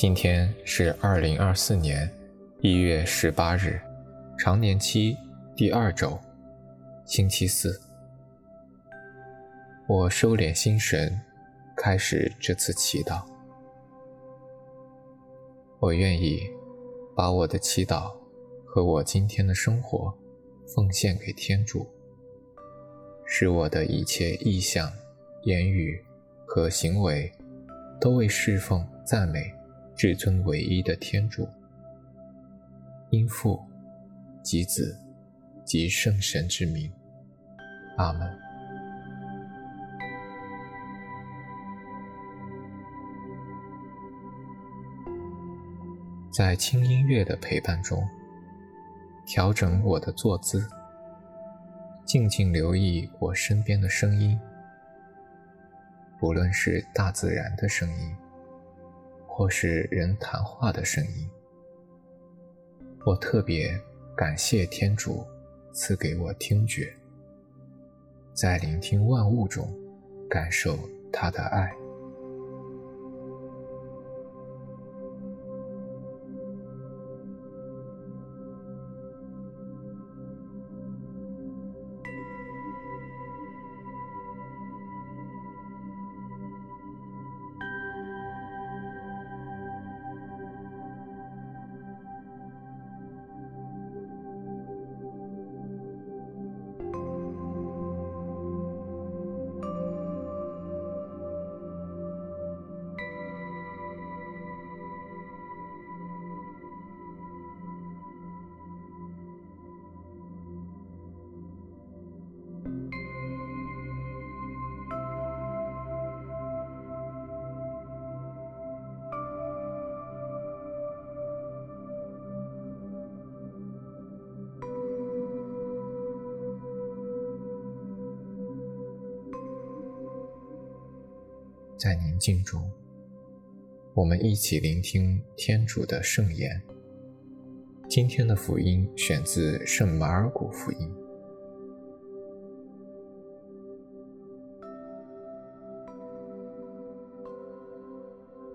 今天是二零二四年一月十八日，常年期第二周，星期四。我收敛心神，开始这次祈祷。我愿意把我的祈祷和我今天的生活奉献给天主，使我的一切意向、言语和行为都为侍奉、赞美。至尊唯一的天主，因父及子及圣神之名，阿门。在轻音乐的陪伴中，调整我的坐姿，静静留意我身边的声音，不论是大自然的声音。或是人谈话的声音，我特别感谢天主赐给我听觉，在聆听万物中感受他的爱。在宁静中，我们一起聆听天主的圣言。今天的福音选自圣马尔谷福音。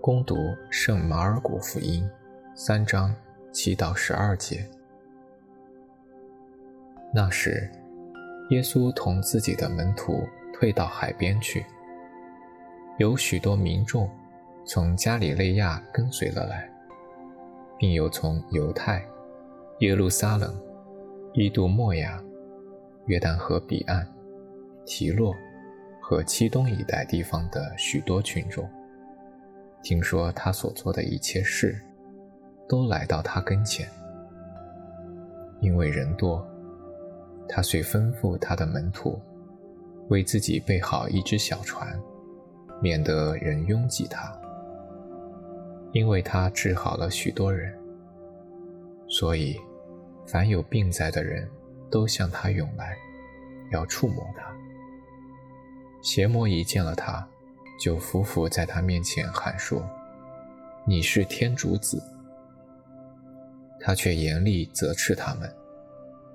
恭读圣马尔谷福音三章七到十二节。那时，耶稣同自己的门徒退到海边去。有许多民众从加里肋亚跟随了来，并有从犹太、耶路撒冷、伊杜莫亚、约旦河彼岸、提洛和漆冬一带地方的许多群众，听说他所做的一切事，都来到他跟前。因为人多，他遂吩咐他的门徒，为自己备好一只小船。免得人拥挤他，因为他治好了许多人，所以凡有病在的人都向他涌来，要触摸他。邪魔一见了他，就伏伏在他面前喊说：“你是天主子。”他却严厉责斥他们，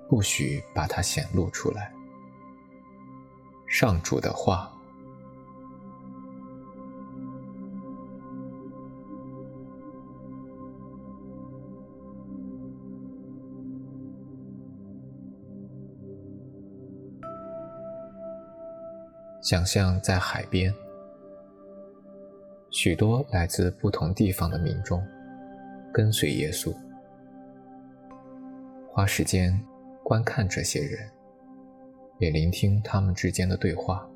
不许把他显露出来。上主的话。想象在海边，许多来自不同地方的民众跟随耶稣，花时间观看这些人，也聆听他们之间的对话。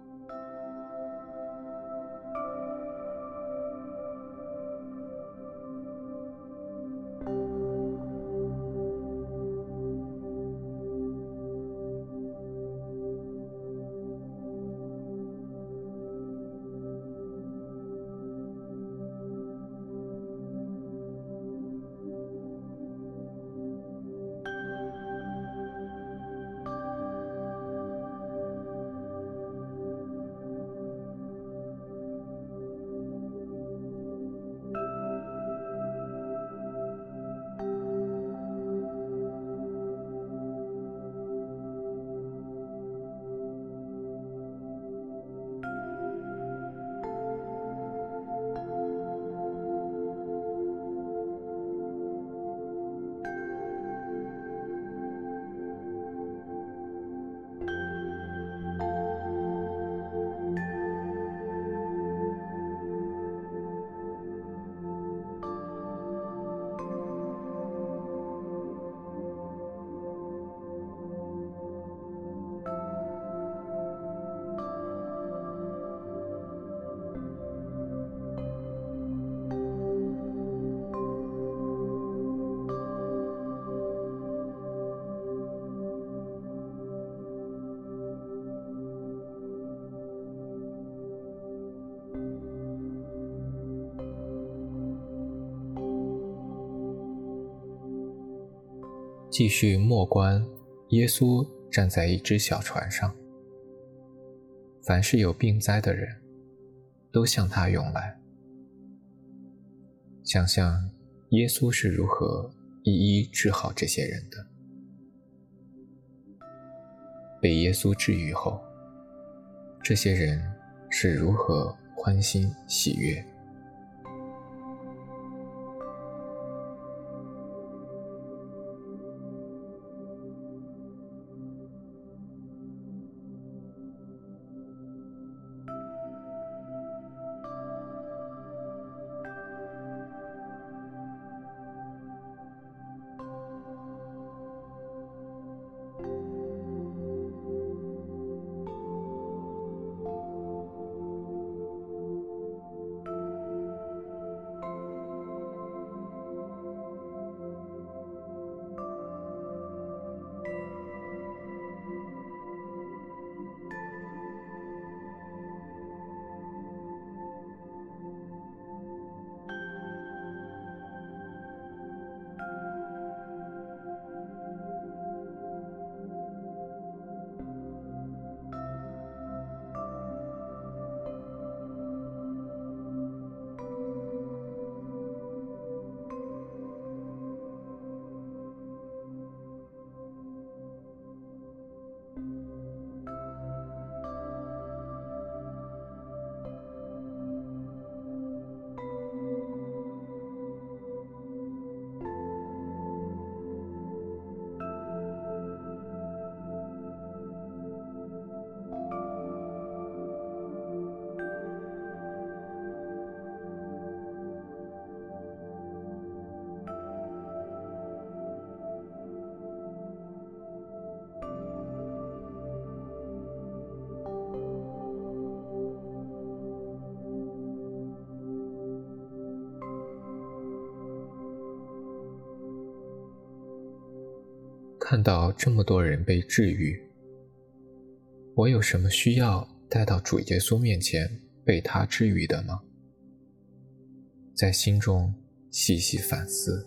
继续默观耶稣站在一只小船上，凡是有病灾的人，都向他涌来。想象耶稣是如何一一治好这些人的。被耶稣治愈后，这些人是如何欢欣喜悦。看到这么多人被治愈，我有什么需要带到主耶稣面前被他治愈的吗？在心中细细反思。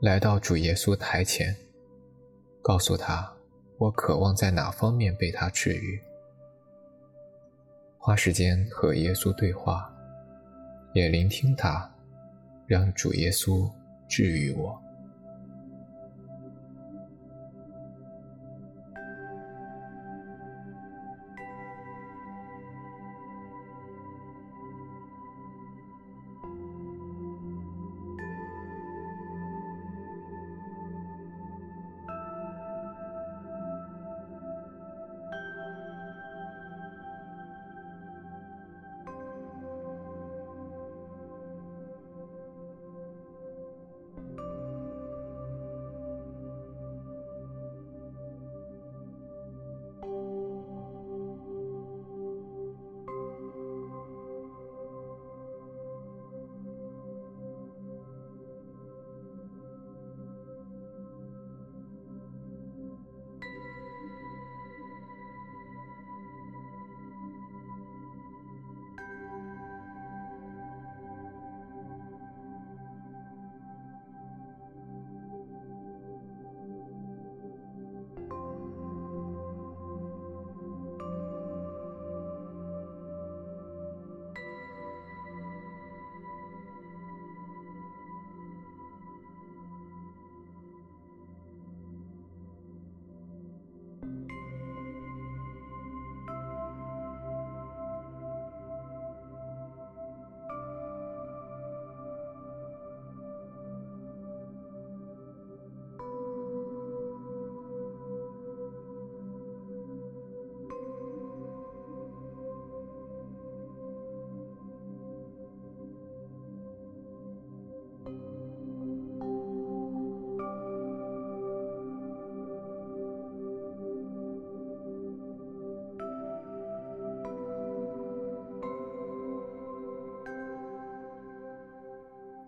来到主耶稣台前，告诉他我渴望在哪方面被他治愈。花时间和耶稣对话，也聆听他，让主耶稣治愈我。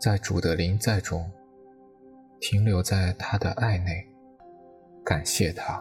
在主的临在中，停留在他的爱内，感谢他。